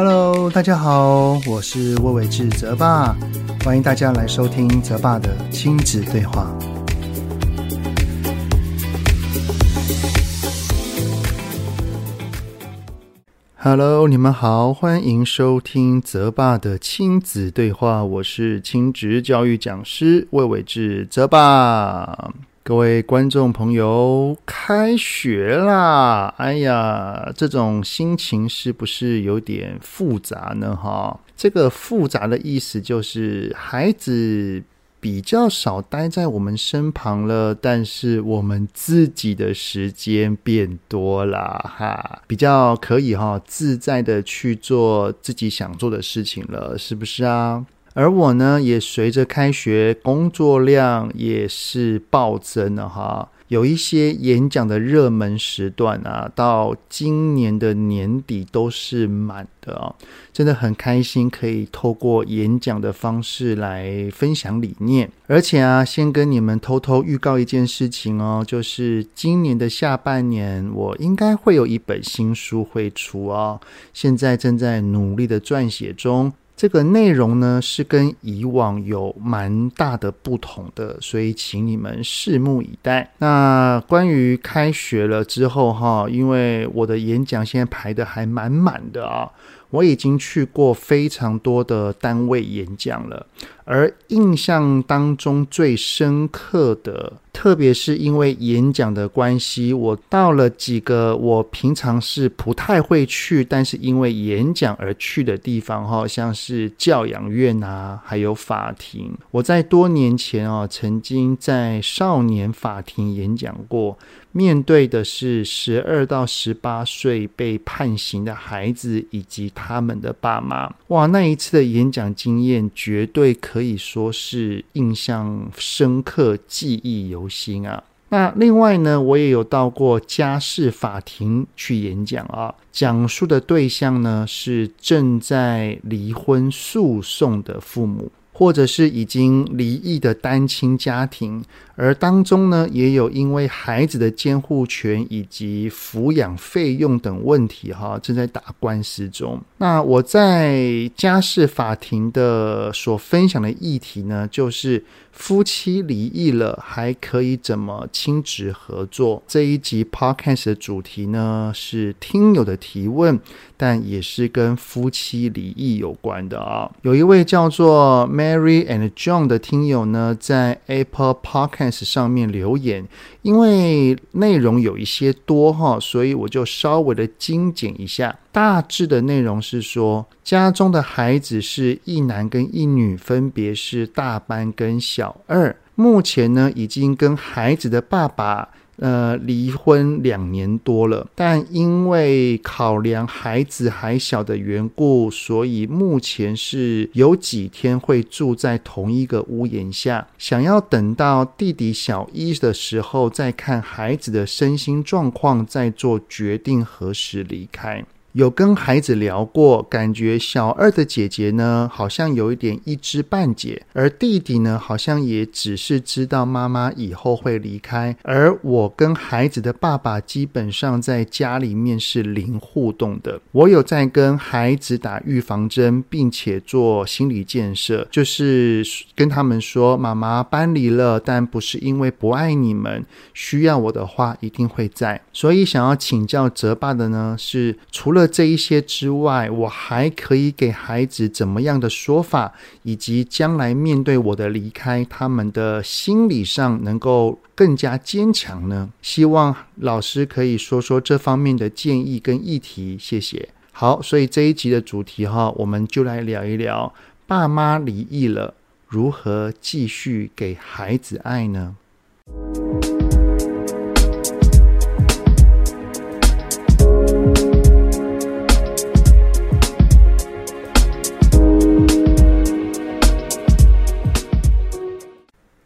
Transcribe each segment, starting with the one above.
Hello，大家好，我是魏玮志泽爸，欢迎大家来收听泽爸的亲子对话。Hello，你们好，欢迎收听泽爸的亲子对话，我是亲职教育讲师魏玮志泽爸。各位观众朋友，开学啦！哎呀，这种心情是不是有点复杂呢？哈，这个复杂的意思就是孩子比较少待在我们身旁了，但是我们自己的时间变多了，哈，比较可以哈自在的去做自己想做的事情了，是不是啊？而我呢，也随着开学，工作量也是暴增了哈。有一些演讲的热门时段啊，到今年的年底都是满的啊，真的很开心，可以透过演讲的方式来分享理念。而且啊，先跟你们偷偷预告一件事情哦，就是今年的下半年，我应该会有一本新书会出哦，现在正在努力的撰写中。这个内容呢，是跟以往有蛮大的不同的，所以请你们拭目以待。那关于开学了之后哈，因为我的演讲现在排的还满满的啊。我已经去过非常多的单位演讲了，而印象当中最深刻的，特别是因为演讲的关系，我到了几个我平常是不太会去，但是因为演讲而去的地方，哈，像是教养院啊，还有法庭。我在多年前啊，曾经在少年法庭演讲过。面对的是十二到十八岁被判刑的孩子以及他们的爸妈。哇，那一次的演讲经验绝对可以说是印象深刻、记忆犹新啊！那另外呢，我也有到过家事法庭去演讲啊，讲述的对象呢是正在离婚诉讼的父母。或者是已经离异的单亲家庭，而当中呢，也有因为孩子的监护权以及抚养费用等问题，哈，正在打官司中。那我在家事法庭的所分享的议题呢，就是夫妻离异了还可以怎么亲职合作？这一集 podcast 的主题呢，是听友的提问，但也是跟夫妻离异有关的啊。有一位叫做 Mary and John 的听友呢，在 Apple Podcast 上面留言，因为内容有一些多哈，所以我就稍微的精简一下。大致的内容是说，家中的孩子是一男跟一女，分别是大班跟小二。目前呢，已经跟孩子的爸爸。呃，离婚两年多了，但因为考量孩子还小的缘故，所以目前是有几天会住在同一个屋檐下。想要等到弟弟小一的时候，再看孩子的身心状况，再做决定何时离开。有跟孩子聊过，感觉小二的姐姐呢，好像有一点一知半解，而弟弟呢，好像也只是知道妈妈以后会离开，而我跟孩子的爸爸基本上在家里面是零互动的。我有在跟孩子打预防针，并且做心理建设，就是跟他们说，妈妈搬离了，但不是因为不爱你们，需要我的话一定会在。所以想要请教泽爸的呢，是除了了这一些之外，我还可以给孩子怎么样的说法，以及将来面对我的离开，他们的心理上能够更加坚强呢？希望老师可以说说这方面的建议跟议题，谢谢。好，所以这一集的主题哈，我们就来聊一聊爸妈离异了，如何继续给孩子爱呢？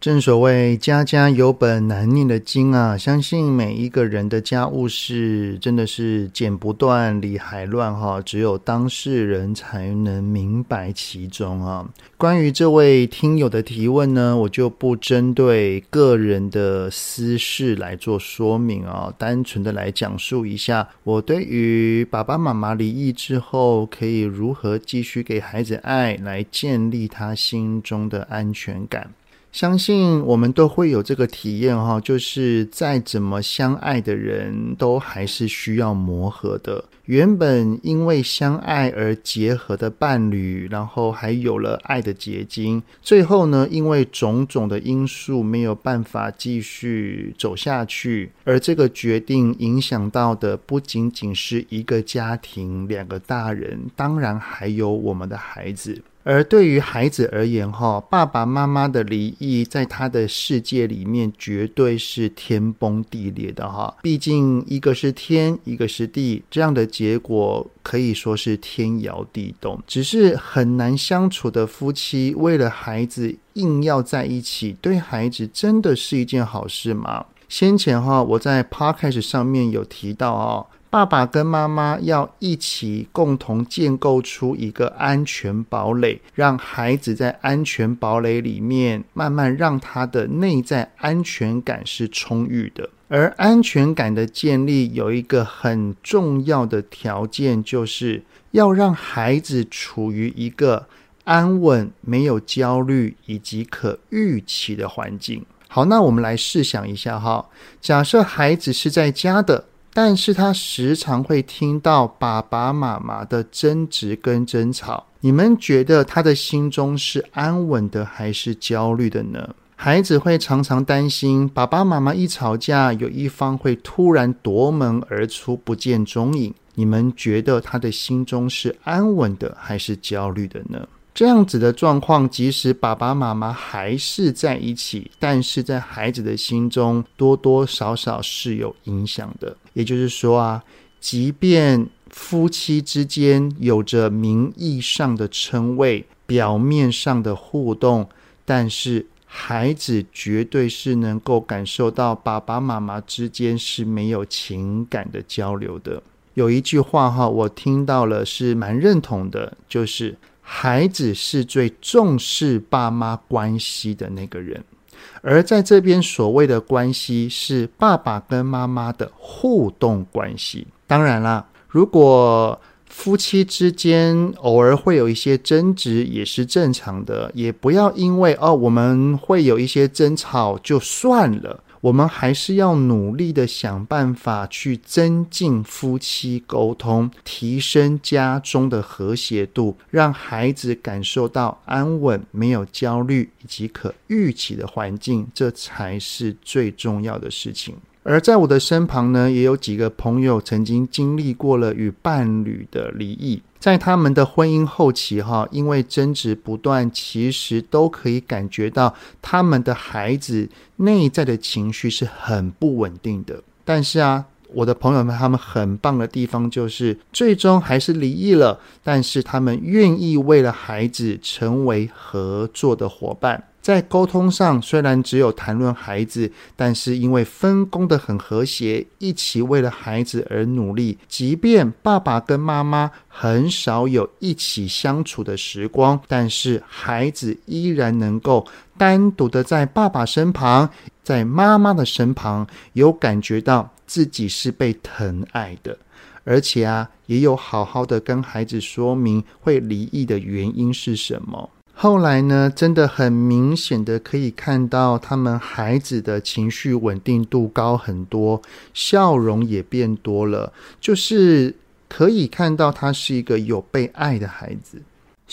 正所谓家家有本难念的经啊，相信每一个人的家务事真的是剪不断理还乱哈，只有当事人才能明白其中啊。关于这位听友的提问呢，我就不针对个人的私事来做说明啊，单纯的来讲述一下我对于爸爸妈妈离异之后可以如何继续给孩子爱，来建立他心中的安全感。相信我们都会有这个体验哈，就是再怎么相爱的人都还是需要磨合的。原本因为相爱而结合的伴侣，然后还有了爱的结晶，最后呢，因为种种的因素没有办法继续走下去，而这个决定影响到的不仅仅是一个家庭、两个大人，当然还有我们的孩子。而对于孩子而言，哈，爸爸妈妈的离异，在他的世界里面绝对是天崩地裂的，哈。毕竟一个是天，一个是地，这样的结果可以说是天摇地动。只是很难相处的夫妻，为了孩子硬要在一起，对孩子真的是一件好事吗？先前哈，我在 Podcast 上面有提到啊。爸爸跟妈妈要一起共同建构出一个安全堡垒，让孩子在安全堡垒里面慢慢让他的内在安全感是充裕的。而安全感的建立有一个很重要的条件，就是要让孩子处于一个安稳、没有焦虑以及可预期的环境。好，那我们来试想一下哈，假设孩子是在家的。但是他时常会听到爸爸妈妈的争执跟争吵，你们觉得他的心中是安稳的还是焦虑的呢？孩子会常常担心爸爸妈妈一吵架，有一方会突然夺门而出，不见踪影。你们觉得他的心中是安稳的还是焦虑的呢？这样子的状况，即使爸爸妈妈还是在一起，但是在孩子的心中多多少少是有影响的。也就是说啊，即便夫妻之间有着名义上的称谓、表面上的互动，但是孩子绝对是能够感受到爸爸妈妈之间是没有情感的交流的。有一句话哈，我听到了是蛮认同的，就是。孩子是最重视爸妈关系的那个人，而在这边所谓的关系是爸爸跟妈妈的互动关系。当然啦，如果夫妻之间偶尔会有一些争执，也是正常的，也不要因为哦，我们会有一些争吵就算了。我们还是要努力的想办法去增进夫妻沟通，提升家中的和谐度，让孩子感受到安稳、没有焦虑以及可预期的环境，这才是最重要的事情。而在我的身旁呢，也有几个朋友曾经经历过了与伴侣的离异，在他们的婚姻后期，哈，因为争执不断，其实都可以感觉到他们的孩子内在的情绪是很不稳定的。但是啊，我的朋友们他们很棒的地方就是，最终还是离异了，但是他们愿意为了孩子成为合作的伙伴。在沟通上，虽然只有谈论孩子，但是因为分工的很和谐，一起为了孩子而努力。即便爸爸跟妈妈很少有一起相处的时光，但是孩子依然能够单独的在爸爸身旁，在妈妈的身旁，有感觉到自己是被疼爱的，而且啊，也有好好的跟孩子说明会离异的原因是什么。后来呢，真的很明显的可以看到，他们孩子的情绪稳定度高很多，笑容也变多了，就是可以看到他是一个有被爱的孩子。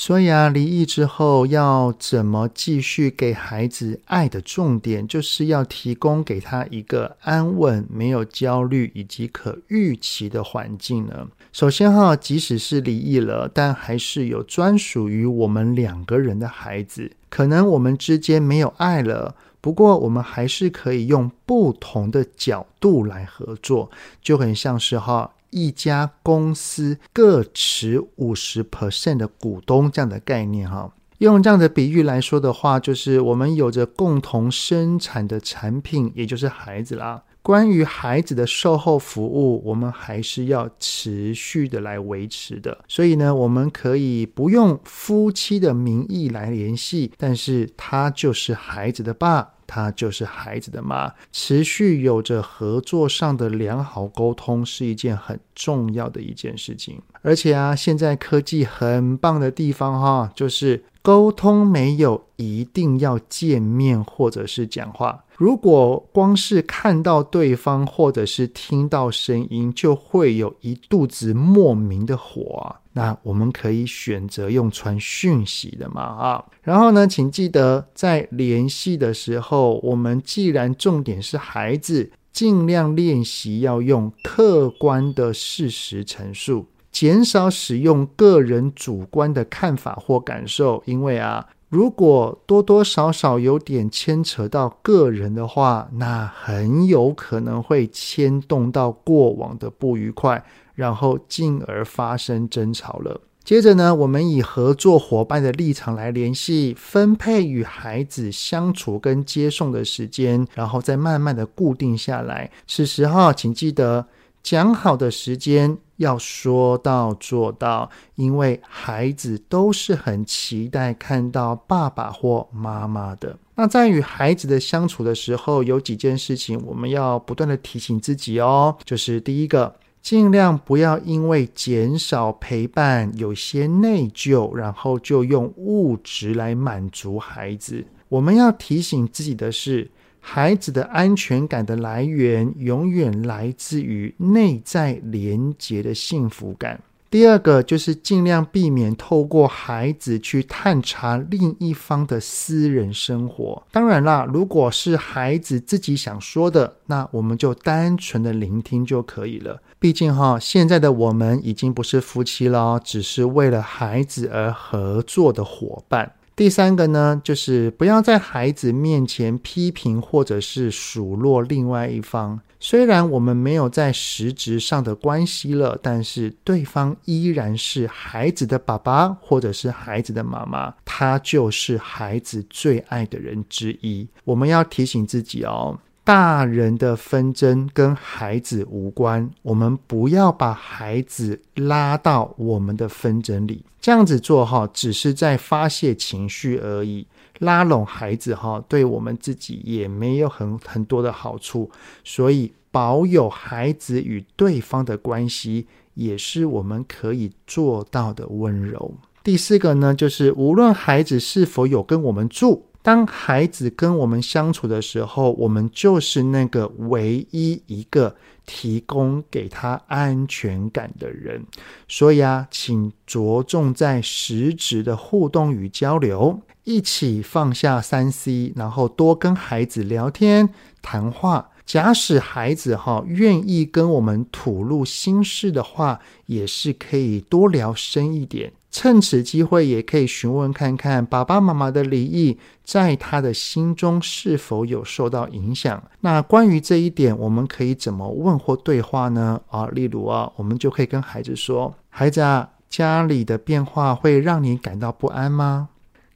所以啊，离异之后要怎么继续给孩子爱的重点，就是要提供给他一个安稳、没有焦虑以及可预期的环境呢。首先哈，即使是离异了，但还是有专属于我们两个人的孩子。可能我们之间没有爱了，不过我们还是可以用不同的角度来合作，就很像是哈。一家公司各持五十 percent 的股东这样的概念哈，用这样的比喻来说的话，就是我们有着共同生产的产品，也就是孩子啦。关于孩子的售后服务，我们还是要持续的来维持的。所以呢，我们可以不用夫妻的名义来联系，但是他就是孩子的爸，他就是孩子的妈，持续有着合作上的良好沟通，是一件很重要的一件事情。而且啊，现在科技很棒的地方哈，就是沟通没有一定要见面或者是讲话。如果光是看到对方，或者是听到声音，就会有一肚子莫名的火啊，那我们可以选择用传讯息的嘛啊。然后呢，请记得在联系的时候，我们既然重点是孩子，尽量练习要用客观的事实陈述，减少使用个人主观的看法或感受，因为啊。如果多多少少有点牵扯到个人的话，那很有可能会牵动到过往的不愉快，然后进而发生争吵了。接着呢，我们以合作伙伴的立场来联系，分配与孩子相处跟接送的时间，然后再慢慢的固定下来。此时哈，请记得。讲好的时间要说到做到，因为孩子都是很期待看到爸爸或妈妈的。那在与孩子的相处的时候，有几件事情我们要不断的提醒自己哦，就是第一个，尽量不要因为减少陪伴，有些内疚，然后就用物质来满足孩子。我们要提醒自己的是，孩子的安全感的来源，永远来自于内在连结的幸福感。第二个就是尽量避免透过孩子去探查另一方的私人生活。当然啦，如果是孩子自己想说的，那我们就单纯的聆听就可以了。毕竟哈，现在的我们已经不是夫妻了，只是为了孩子而合作的伙伴。第三个呢，就是不要在孩子面前批评或者是数落另外一方。虽然我们没有在实质上的关系了，但是对方依然是孩子的爸爸或者是孩子的妈妈，他就是孩子最爱的人之一。我们要提醒自己哦。大人的纷争跟孩子无关，我们不要把孩子拉到我们的纷争里。这样子做哈，只是在发泄情绪而已。拉拢孩子哈，对我们自己也没有很很多的好处。所以，保有孩子与对方的关系，也是我们可以做到的温柔。第四个呢，就是无论孩子是否有跟我们住。当孩子跟我们相处的时候，我们就是那个唯一一个提供给他安全感的人。所以啊，请着重在实质的互动与交流，一起放下三 C，然后多跟孩子聊天谈话。假使孩子哈愿意跟我们吐露心事的话，也是可以多聊深一点。趁此机会，也可以询问看看爸爸妈妈的离异，在他的心中是否有受到影响。那关于这一点，我们可以怎么问或对话呢？啊，例如啊，我们就可以跟孩子说：“孩子啊，家里的变化会让你感到不安吗？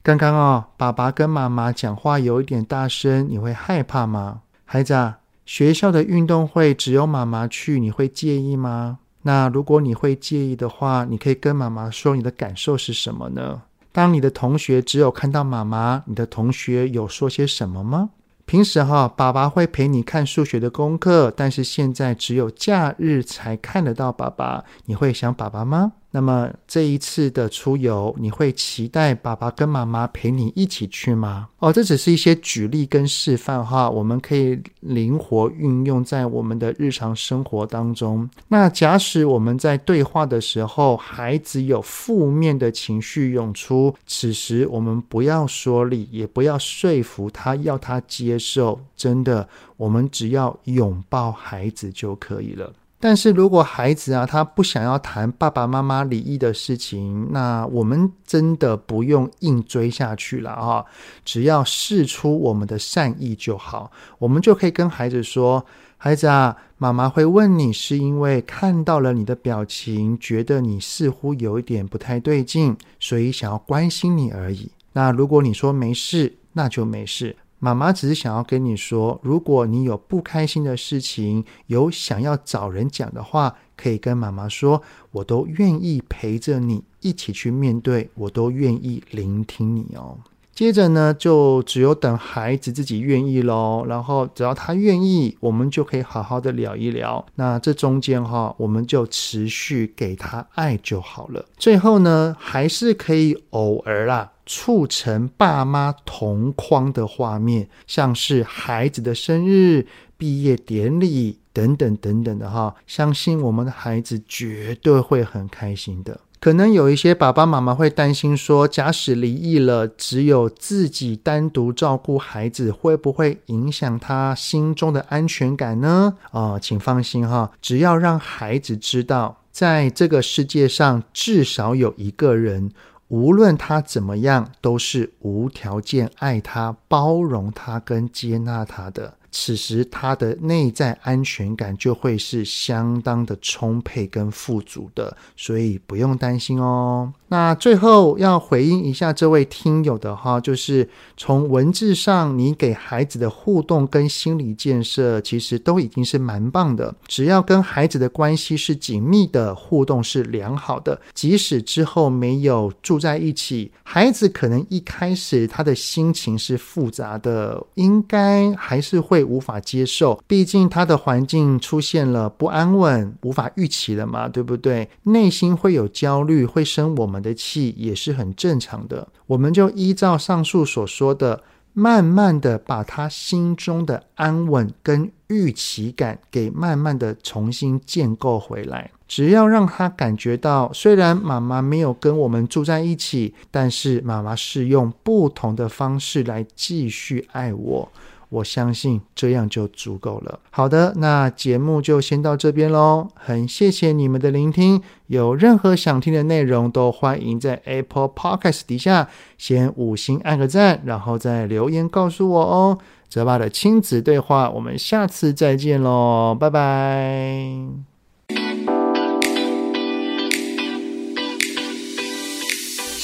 刚刚啊，爸爸跟妈妈讲话有一点大声，你会害怕吗？孩子啊，学校的运动会只有妈妈去，你会介意吗？”那如果你会介意的话，你可以跟妈妈说你的感受是什么呢？当你的同学只有看到妈妈，你的同学有说些什么吗？平时哈，爸爸会陪你看数学的功课，但是现在只有假日才看得到爸爸，你会想爸爸吗？那么这一次的出游，你会期待爸爸跟妈妈陪你一起去吗？哦，这只是一些举例跟示范哈，我们可以灵活运用在我们的日常生活当中。那假使我们在对话的时候，孩子有负面的情绪涌出，此时我们不要说理，也不要说服他，要他接受。真的，我们只要拥抱孩子就可以了。但是如果孩子啊，他不想要谈爸爸妈妈离异的事情，那我们真的不用硬追下去了啊！只要试出我们的善意就好，我们就可以跟孩子说：“孩子啊，妈妈会问你，是因为看到了你的表情，觉得你似乎有一点不太对劲，所以想要关心你而已。”那如果你说没事，那就没事。妈妈只是想要跟你说，如果你有不开心的事情，有想要找人讲的话，可以跟妈妈说，我都愿意陪着你一起去面对，我都愿意聆听你哦。接着呢，就只有等孩子自己愿意喽。然后只要他愿意，我们就可以好好的聊一聊。那这中间哈，我们就持续给他爱就好了。最后呢，还是可以偶尔啦，促成爸妈同框的画面，像是孩子的生日、毕业典礼等等等等的哈。相信我们的孩子绝对会很开心的。可能有一些爸爸妈妈会担心说，假使离异了，只有自己单独照顾孩子，会不会影响他心中的安全感呢？啊、呃，请放心哈，只要让孩子知道，在这个世界上至少有一个人，无论他怎么样，都是无条件爱他、包容他跟接纳他的。此时他的内在安全感就会是相当的充沛跟富足的，所以不用担心哦。那最后要回应一下这位听友的哈，就是从文字上你给孩子的互动跟心理建设，其实都已经是蛮棒的。只要跟孩子的关系是紧密的，互动是良好的，即使之后没有住在一起，孩子可能一开始他的心情是复杂的，应该还是会无法接受。毕竟他的环境出现了不安稳，无法预期的嘛，对不对？内心会有焦虑，会生我们的气也是很正常的，我们就依照上述所说的，慢慢的把他心中的安稳跟预期感给慢慢的重新建构回来。只要让他感觉到，虽然妈妈没有跟我们住在一起，但是妈妈是用不同的方式来继续爱我。我相信这样就足够了。好的，那节目就先到这边喽。很谢谢你们的聆听，有任何想听的内容，都欢迎在 Apple Podcast 底下先五星按个赞，然后再留言告诉我哦。泽爸的亲子对话，我们下次再见喽，拜拜。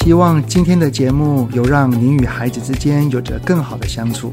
希望今天的节目有让您与孩子之间有着更好的相处。